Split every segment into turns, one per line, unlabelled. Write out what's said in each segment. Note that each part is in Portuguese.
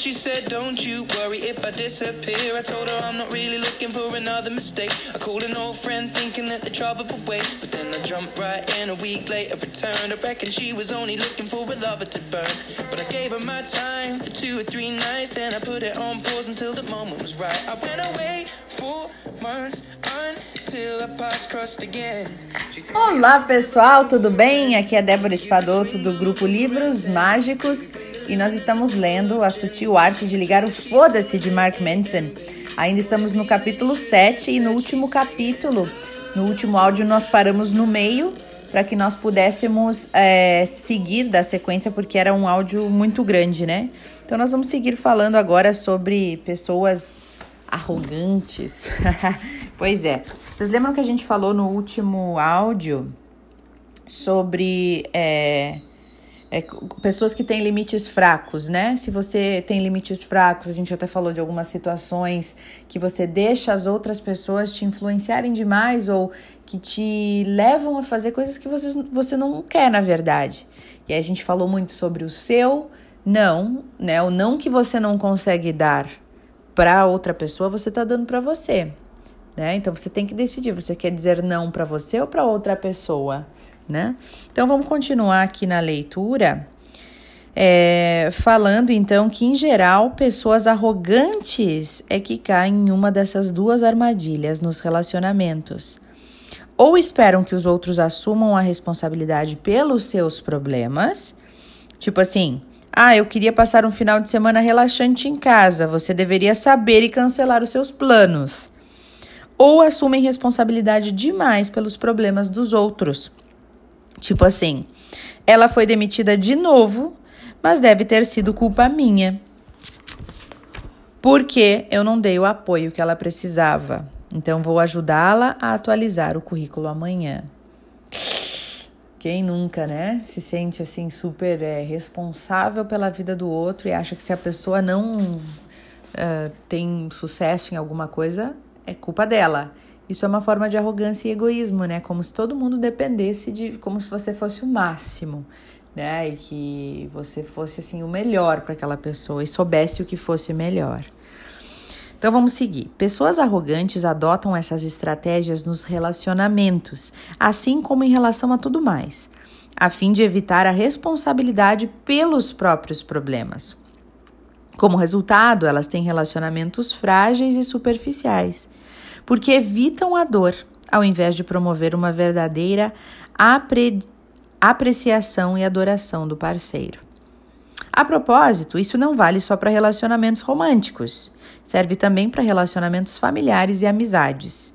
She said, Don't you worry if I disappear. I told her I'm not really looking for another mistake. I called an old friend thinking that the trouble would wait. But then I jumped right in a week later, returned. I reckon she was only looking for a lover to burn. But I gave her my time for two or three nights. Then I put it on pause until the moment was right. I went away for months until our paths crossed again.
Olá pessoal, tudo bem? Aqui é Débora Espadoto do grupo Livros Mágicos e nós estamos lendo A Sutil Arte de Ligar o Foda-se de Mark Manson. Ainda estamos no capítulo 7 e no último capítulo, no último áudio, nós paramos no meio para que nós pudéssemos é, seguir da sequência, porque era um áudio muito grande, né? Então nós vamos seguir falando agora sobre pessoas arrogantes. pois é. Vocês lembram que a gente falou no último áudio sobre é, é, pessoas que têm limites fracos, né? Se você tem limites fracos, a gente até falou de algumas situações que você deixa as outras pessoas te influenciarem demais ou que te levam a fazer coisas que você, você não quer, na verdade. E a gente falou muito sobre o seu não, né? O não que você não consegue dar para outra pessoa, você tá dando para você, né? Então você tem que decidir, você quer dizer não para você ou para outra pessoa, né? Então vamos continuar aqui na leitura. É, falando então que, em geral, pessoas arrogantes é que caem em uma dessas duas armadilhas nos relacionamentos. Ou esperam que os outros assumam a responsabilidade pelos seus problemas, tipo assim, ah, eu queria passar um final de semana relaxante em casa. Você deveria saber e cancelar os seus planos. Ou assumem responsabilidade demais pelos problemas dos outros. Tipo assim, ela foi demitida de novo, mas deve ter sido culpa minha. Porque eu não dei o apoio que ela precisava. Então vou ajudá-la a atualizar o currículo amanhã. Quem nunca, né? Se sente assim super é, responsável pela vida do outro e acha que se a pessoa não uh, tem sucesso em alguma coisa, é culpa dela. Isso é uma forma de arrogância e egoísmo, né? Como se todo mundo dependesse de. como se você fosse o máximo, né? E que você fosse assim o melhor para aquela pessoa e soubesse o que fosse melhor. Então vamos seguir. Pessoas arrogantes adotam essas estratégias nos relacionamentos, assim como em relação a tudo mais, a fim de evitar a responsabilidade pelos próprios problemas. Como resultado, elas têm relacionamentos frágeis e superficiais, porque evitam a dor, ao invés de promover uma verdadeira apre apreciação e adoração do parceiro. A propósito, isso não vale só para relacionamentos românticos. Serve também para relacionamentos familiares e amizades.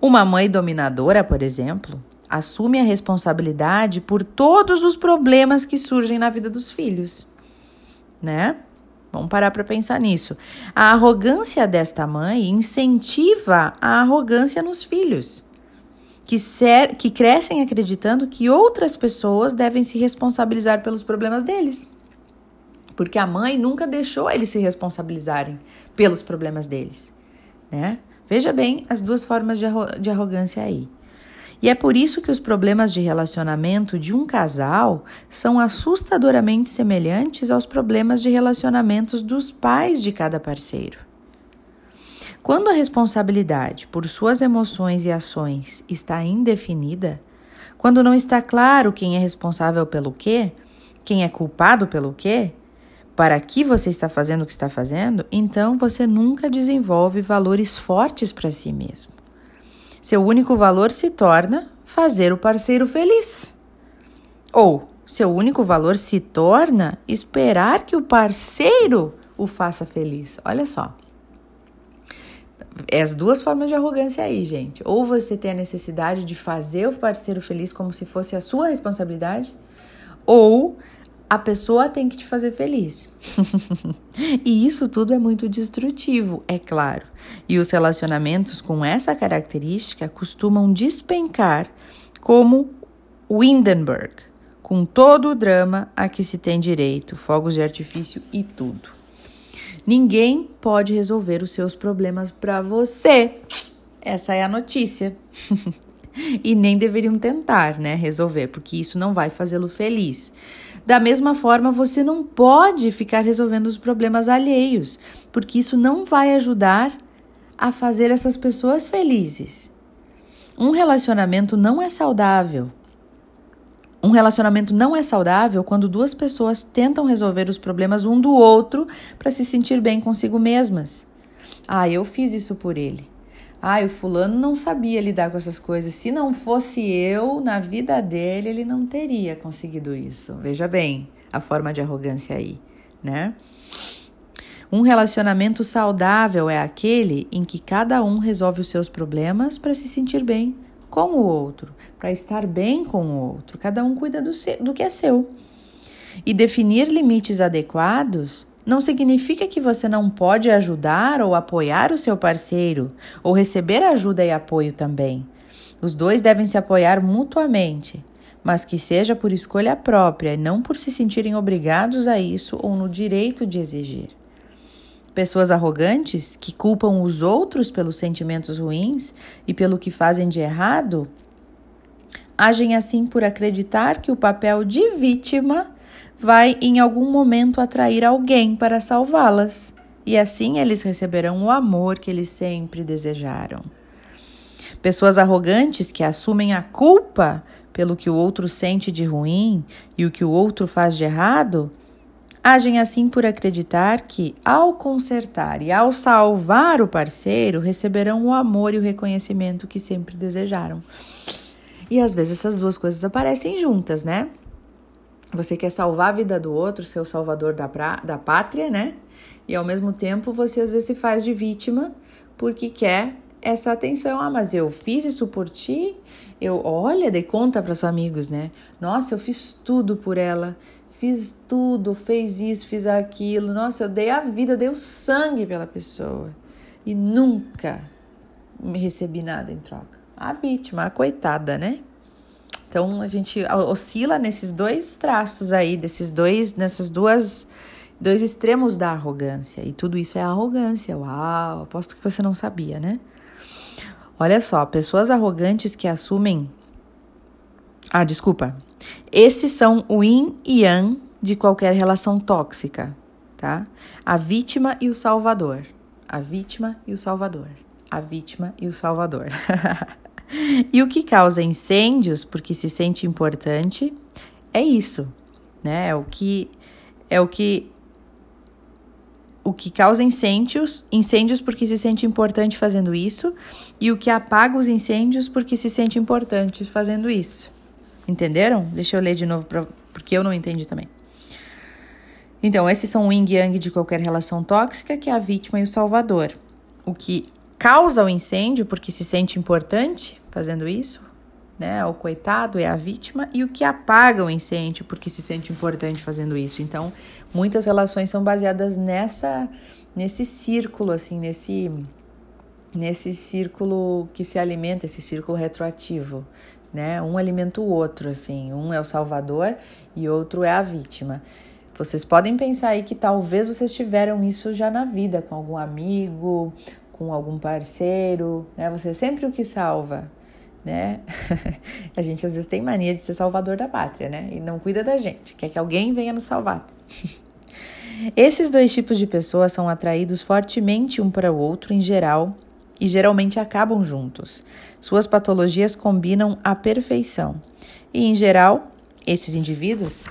Uma mãe dominadora, por exemplo, assume a responsabilidade por todos os problemas que surgem na vida dos filhos, né? Vamos parar para pensar nisso. A arrogância desta mãe incentiva a arrogância nos filhos, que, ser, que crescem acreditando que outras pessoas devem se responsabilizar pelos problemas deles porque a mãe nunca deixou eles se responsabilizarem pelos problemas deles, né? Veja bem as duas formas de, arro de arrogância aí. E é por isso que os problemas de relacionamento de um casal são assustadoramente semelhantes aos problemas de relacionamentos dos pais de cada parceiro. Quando a responsabilidade por suas emoções e ações está indefinida, quando não está claro quem é responsável pelo quê, quem é culpado pelo quê, para que você está fazendo o que está fazendo, então você nunca desenvolve valores fortes para si mesmo. Seu único valor se torna fazer o parceiro feliz. Ou seu único valor se torna esperar que o parceiro o faça feliz. Olha só. É as duas formas de arrogância aí, gente. Ou você tem a necessidade de fazer o parceiro feliz como se fosse a sua responsabilidade, ou a pessoa tem que te fazer feliz. e isso tudo é muito destrutivo, é claro. E os relacionamentos com essa característica costumam despencar como Windenburg, com todo o drama a que se tem direito, fogos de artifício e tudo. Ninguém pode resolver os seus problemas para você. Essa é a notícia. e nem deveriam tentar, né, resolver, porque isso não vai fazê-lo feliz. Da mesma forma, você não pode ficar resolvendo os problemas alheios, porque isso não vai ajudar a fazer essas pessoas felizes. Um relacionamento não é saudável. Um relacionamento não é saudável quando duas pessoas tentam resolver os problemas um do outro para se sentir bem consigo mesmas. Ah, eu fiz isso por ele. Ah, o fulano não sabia lidar com essas coisas. Se não fosse eu na vida dele, ele não teria conseguido isso. Veja bem a forma de arrogância aí, né? Um relacionamento saudável é aquele em que cada um resolve os seus problemas para se sentir bem com o outro, para estar bem com o outro. Cada um cuida do, seu, do que é seu. E definir limites adequados não significa que você não pode ajudar ou apoiar o seu parceiro, ou receber ajuda e apoio também. Os dois devem se apoiar mutuamente, mas que seja por escolha própria e não por se sentirem obrigados a isso ou no direito de exigir. Pessoas arrogantes que culpam os outros pelos sentimentos ruins e pelo que fazem de errado agem assim por acreditar que o papel de vítima vai em algum momento atrair alguém para salvá-las, e assim eles receberão o amor que eles sempre desejaram. Pessoas arrogantes que assumem a culpa pelo que o outro sente de ruim e o que o outro faz de errado, agem assim por acreditar que, ao consertar e ao salvar o parceiro, receberão o amor e o reconhecimento que sempre desejaram. E às vezes essas duas coisas aparecem juntas, né? Você quer salvar a vida do outro, ser o salvador da, pra, da pátria, né? E ao mesmo tempo você às vezes se faz de vítima porque quer essa atenção. Ah, mas eu fiz isso por ti. Eu, olha, dei conta para os amigos, né? Nossa, eu fiz tudo por ela. Fiz tudo, fez isso, fiz aquilo. Nossa, eu dei a vida, dei o sangue pela pessoa. E nunca me recebi nada em troca. A vítima, a coitada, né? Então a gente oscila nesses dois traços aí, desses dois, nessas duas dois extremos da arrogância. E tudo isso é arrogância. Uau, aposto que você não sabia, né? Olha só, pessoas arrogantes que assumem Ah, desculpa. Esses são o yin e yang de qualquer relação tóxica, tá? A vítima e o salvador. A vítima e o salvador. A vítima e o salvador. E o que causa incêndios, porque se sente importante, é isso, né? É o que é o que o que causa incêndios, incêndios porque se sente importante fazendo isso, e o que apaga os incêndios porque se sente importante fazendo isso. Entenderam? Deixa eu ler de novo pra, porque eu não entendi também. Então, esses são o yin yang de qualquer relação tóxica, que é a vítima e o salvador. O que causa o incêndio porque se sente importante fazendo isso, né? O coitado é a vítima e o que apaga o incêndio porque se sente importante fazendo isso. Então, muitas relações são baseadas nessa nesse círculo assim, nesse nesse círculo que se alimenta, esse círculo retroativo, né? Um alimenta o outro assim, um é o salvador e outro é a vítima. Vocês podem pensar aí que talvez vocês tiveram isso já na vida com algum amigo, com algum parceiro, né? Você é sempre o que salva, né? a gente às vezes tem mania de ser salvador da pátria, né? E não cuida da gente, quer que alguém venha nos salvar. Esses dois tipos de pessoas são atraídos fortemente um para o outro em geral e geralmente acabam juntos. Suas patologias combinam à perfeição. E em geral, esses indivíduos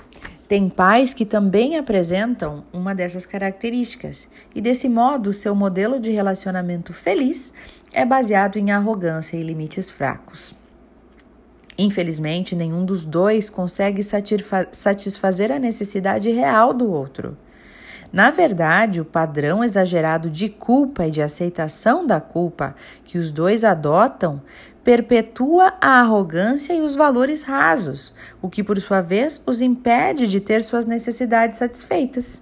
tem pais que também apresentam uma dessas características, e desse modo, seu modelo de relacionamento feliz é baseado em arrogância e limites fracos. Infelizmente, nenhum dos dois consegue satisfazer a necessidade real do outro. Na verdade, o padrão exagerado de culpa e de aceitação da culpa que os dois adotam perpetua a arrogância e os valores rasos, o que, por sua vez, os impede de ter suas necessidades satisfeitas.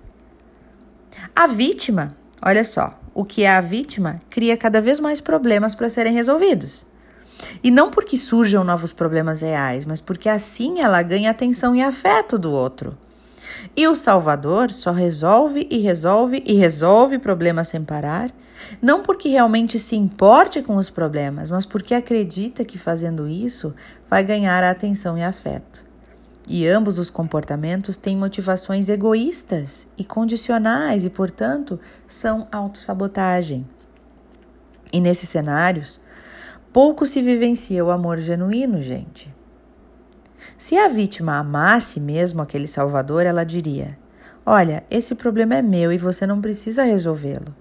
A vítima, olha só, o que é a vítima cria cada vez mais problemas para serem resolvidos. E não porque surjam novos problemas reais, mas porque assim ela ganha atenção e afeto do outro. E o Salvador só resolve e resolve e resolve problemas sem parar, não porque realmente se importe com os problemas, mas porque acredita que fazendo isso vai ganhar a atenção e afeto. E ambos os comportamentos têm motivações egoístas e condicionais e, portanto, são autossabotagem. E nesses cenários, pouco se vivencia o amor genuíno, gente. Se a vítima amasse mesmo aquele salvador, ela diria: Olha, esse problema é meu e você não precisa resolvê-lo.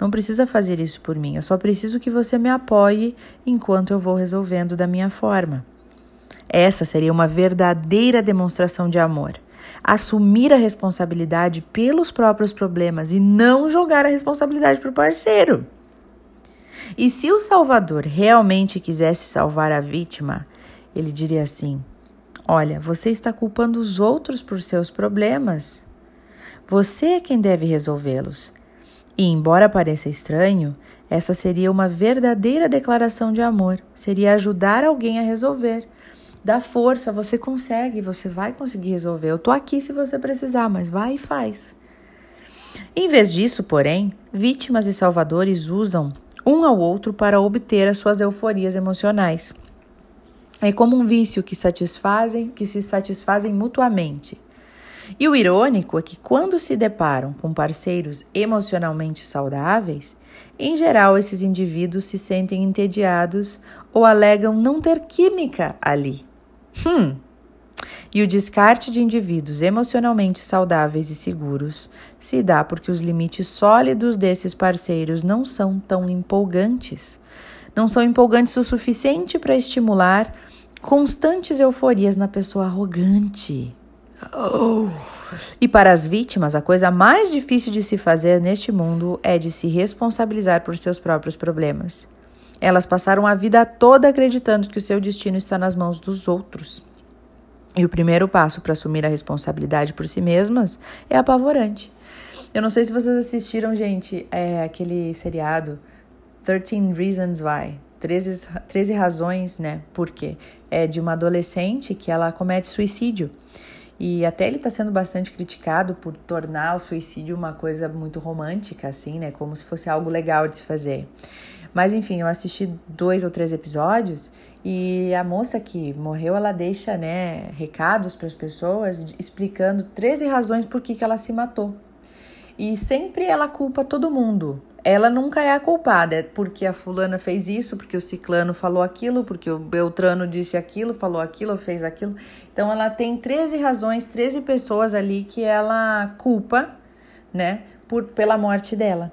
Não precisa fazer isso por mim, eu só preciso que você me apoie enquanto eu vou resolvendo da minha forma. Essa seria uma verdadeira demonstração de amor. Assumir a responsabilidade pelos próprios problemas e não jogar a responsabilidade para o parceiro. E se o Salvador realmente quisesse salvar a vítima, ele diria assim: Olha, você está culpando os outros por seus problemas. Você é quem deve resolvê-los. E, embora pareça estranho, essa seria uma verdadeira declaração de amor. Seria ajudar alguém a resolver. Dá força, você consegue, você vai conseguir resolver. Eu tô aqui se você precisar, mas vai e faz. Em vez disso, porém, vítimas e salvadores usam um ao outro para obter as suas euforias emocionais. É como um vício que satisfazem, que se satisfazem mutuamente. E o irônico é que quando se deparam com parceiros emocionalmente saudáveis, em geral esses indivíduos se sentem entediados ou alegam não ter química ali. Hum. E o descarte de indivíduos emocionalmente saudáveis e seguros se dá porque os limites sólidos desses parceiros não são tão empolgantes. Não são empolgantes o suficiente para estimular constantes euforias na pessoa arrogante. Oh. E para as vítimas, a coisa mais difícil de se fazer neste mundo é de se responsabilizar por seus próprios problemas. Elas passaram a vida toda acreditando que o seu destino está nas mãos dos outros. E o primeiro passo para assumir a responsabilidade por si mesmas é apavorante. Eu não sei se vocês assistiram, gente, é aquele seriado 13 Reasons Why. 13, 13 razões, né? Por quê? É de uma adolescente que ela comete suicídio. E até ele está sendo bastante criticado por tornar o suicídio uma coisa muito romântica, assim, né? Como se fosse algo legal de se fazer. Mas enfim, eu assisti dois ou três episódios e a moça que morreu, ela deixa, né, recados para as pessoas explicando 13 razões por que, que ela se matou. E sempre ela culpa todo mundo ela nunca é a culpada, é porque a fulana fez isso, porque o ciclano falou aquilo, porque o Beltrano disse aquilo, falou aquilo, fez aquilo. Então ela tem 13 razões, 13 pessoas ali que ela culpa, né, por pela morte dela.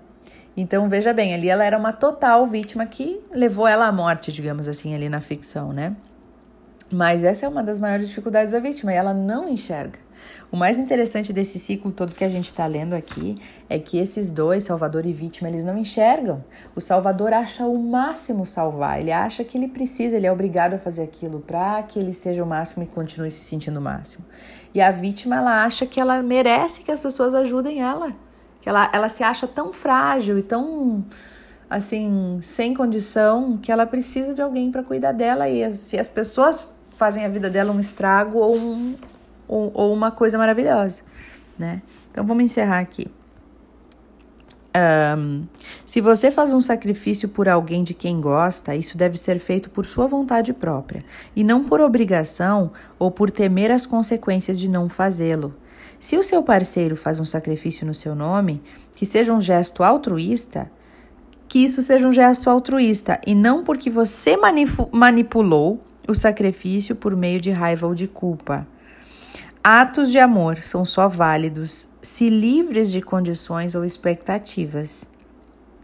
Então veja bem, ali ela era uma total vítima que levou ela à morte, digamos assim, ali na ficção, né? Mas essa é uma das maiores dificuldades da vítima, e ela não enxerga. O mais interessante desse ciclo todo que a gente está lendo aqui é que esses dois, Salvador e vítima, eles não enxergam. O Salvador acha o máximo salvar, ele acha que ele precisa, ele é obrigado a fazer aquilo para que ele seja o máximo e continue se sentindo o máximo. E a vítima, ela acha que ela merece que as pessoas ajudem ela, que ela, ela se acha tão frágil e tão assim, sem condição, que ela precisa de alguém para cuidar dela e se as pessoas fazem a vida dela um estrago ou, um, ou, ou uma coisa maravilhosa, né? Então vamos encerrar aqui. Um, se você faz um sacrifício por alguém de quem gosta, isso deve ser feito por sua vontade própria e não por obrigação ou por temer as consequências de não fazê-lo. Se o seu parceiro faz um sacrifício no seu nome, que seja um gesto altruísta, que isso seja um gesto altruísta e não porque você manipulou o sacrifício por meio de raiva ou de culpa. Atos de amor são só válidos se livres de condições ou expectativas.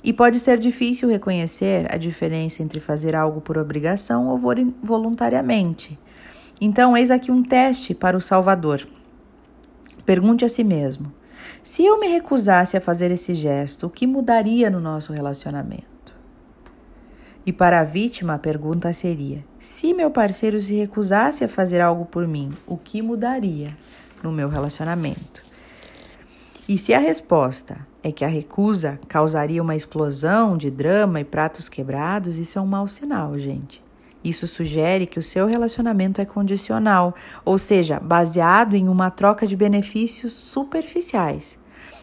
E pode ser difícil reconhecer a diferença entre fazer algo por obrigação ou voluntariamente. Então, eis aqui um teste para o Salvador. Pergunte a si mesmo: se eu me recusasse a fazer esse gesto, o que mudaria no nosso relacionamento? E para a vítima, a pergunta seria: se meu parceiro se recusasse a fazer algo por mim, o que mudaria no meu relacionamento? E se a resposta é que a recusa causaria uma explosão de drama e pratos quebrados, isso é um mau sinal, gente. Isso sugere que o seu relacionamento é condicional, ou seja, baseado em uma troca de benefícios superficiais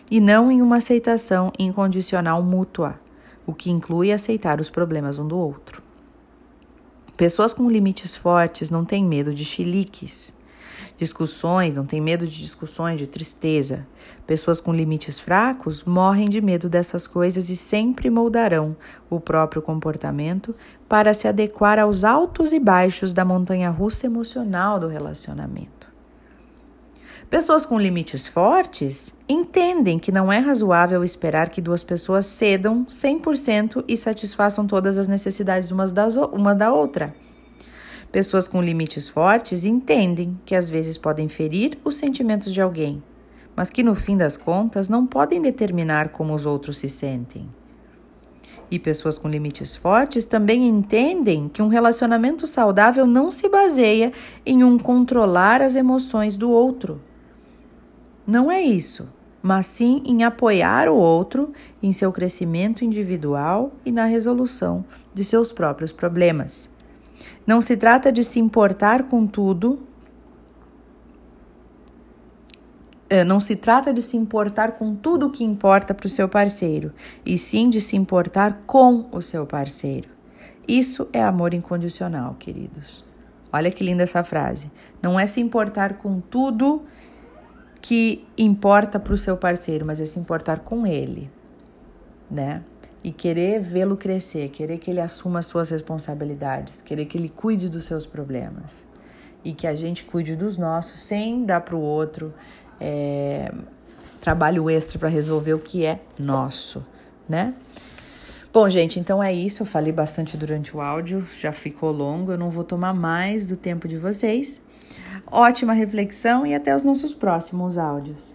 e não em uma aceitação incondicional mútua o que inclui aceitar os problemas um do outro. Pessoas com limites fortes não têm medo de chiliques. Discussões, não tem medo de discussões, de tristeza. Pessoas com limites fracos morrem de medo dessas coisas e sempre moldarão o próprio comportamento para se adequar aos altos e baixos da montanha russa emocional do relacionamento. Pessoas com limites fortes entendem que não é razoável esperar que duas pessoas cedam 100% e satisfaçam todas as necessidades umas das, uma da outra. Pessoas com limites fortes entendem que às vezes podem ferir os sentimentos de alguém, mas que no fim das contas não podem determinar como os outros se sentem. E pessoas com limites fortes também entendem que um relacionamento saudável não se baseia em um controlar as emoções do outro. Não é isso, mas sim em apoiar o outro em seu crescimento individual e na resolução de seus próprios problemas. Não se trata de se importar com tudo. É, não se trata de se importar com tudo o que importa para o seu parceiro, e sim de se importar com o seu parceiro. Isso é amor incondicional, queridos. Olha que linda essa frase. Não é se importar com tudo que importa para o seu parceiro, mas é se importar com ele, né? e querer vê-lo crescer, querer que ele assuma as suas responsabilidades, querer que ele cuide dos seus problemas e que a gente cuide dos nossos sem dar para o outro é, trabalho extra para resolver o que é nosso, né? Bom, gente, então é isso. Eu falei bastante durante o áudio, já ficou longo. Eu não vou tomar mais do tempo de vocês. Ótima reflexão e até os nossos próximos áudios.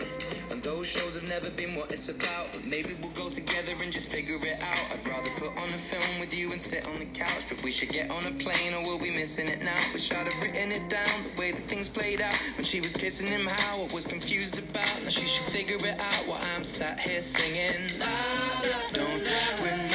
Shows have never been what it's about. But maybe we'll go together and just figure it out. I'd rather put on a film with you and sit on the couch. But we should get on a plane or we'll be missing it now. Wish I'd have written it down the way that things played out. When she was kissing him, how I was confused about. Now she should figure it out while I'm sat here singing. La, la, don't when